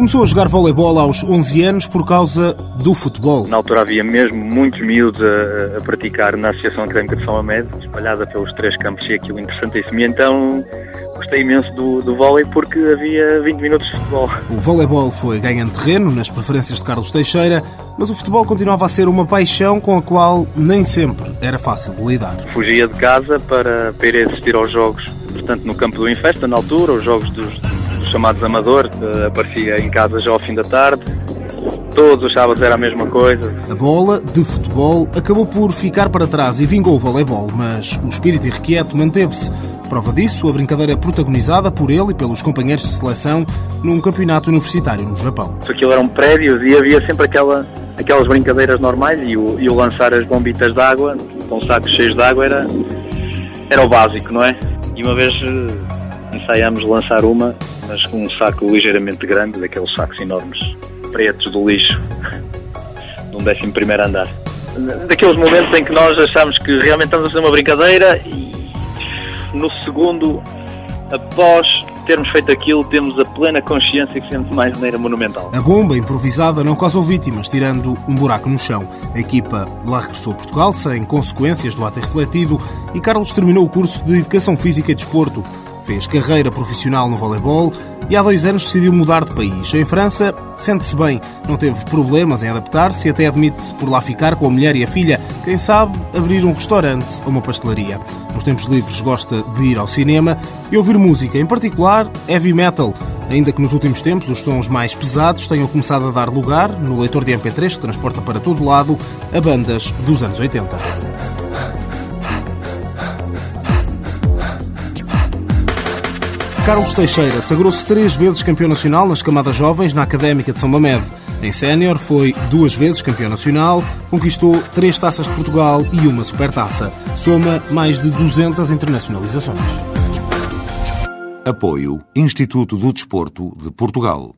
Começou a jogar voleibol aos 11 anos por causa do futebol. Na altura havia mesmo muitos miúdos a, a praticar na Associação Académica de São Amédio, espalhada pelos três campos, e aquilo interessantíssimo. E então gostei imenso do, do vôlei porque havia 20 minutos de futebol. O voleibol foi ganhando terreno nas preferências de Carlos Teixeira, mas o futebol continuava a ser uma paixão com a qual nem sempre era fácil de lidar. Fugia de casa para, para ir assistir aos jogos, portanto no campo do Infesta, na altura, os jogos dos, dos chamados amadores, aparecia em casa já ao fim da tarde, todos os sábados era a mesma coisa. A bola de futebol acabou por ficar para trás e vingou o voleibol, mas o espírito irrequieto manteve-se. Prova disso, a brincadeira protagonizada por ele e pelos companheiros de seleção num campeonato universitário no Japão. Aquilo eram prédios e havia sempre aquela, aquelas brincadeiras normais e o, e o lançar as bombitas de água com sacos cheios de água era, era o básico, não é? E uma vez eh, ensaiámos lançar uma, mas com um saco ligeiramente grande, daqueles sacos enormes pretos do lixo, de um 11 primeiro andar. Daqueles momentos em que nós achamos que realmente estamos a fazer uma brincadeira e no segundo, após termos feito aquilo, temos a plena consciência que fizemos mais maneira monumental. A bomba improvisada não causou vítimas, tirando um buraco no chão. A equipa lá regressou a Portugal sem consequências do ato refletido e Carlos terminou o curso de Educação Física e Desporto. Fez carreira profissional no voleibol e há dois anos decidiu mudar de país. Em França, sente-se bem, não teve problemas em adaptar-se e até admite por lá ficar com a mulher e a filha. Quem sabe abrir um restaurante ou uma pastelaria. Nos tempos livres gosta de ir ao cinema e ouvir música, em particular heavy metal. Ainda que nos últimos tempos os sons mais pesados tenham começado a dar lugar, no leitor de MP3 que transporta para todo lado, a bandas dos anos 80. Carlos Teixeira sagrou-se três vezes campeão nacional nas camadas jovens na Académica de São Mamed. Em sénior foi duas vezes campeão nacional, conquistou três taças de Portugal e uma supertaça. Soma mais de 200 internacionalizações. Apoio Instituto do Desporto de Portugal.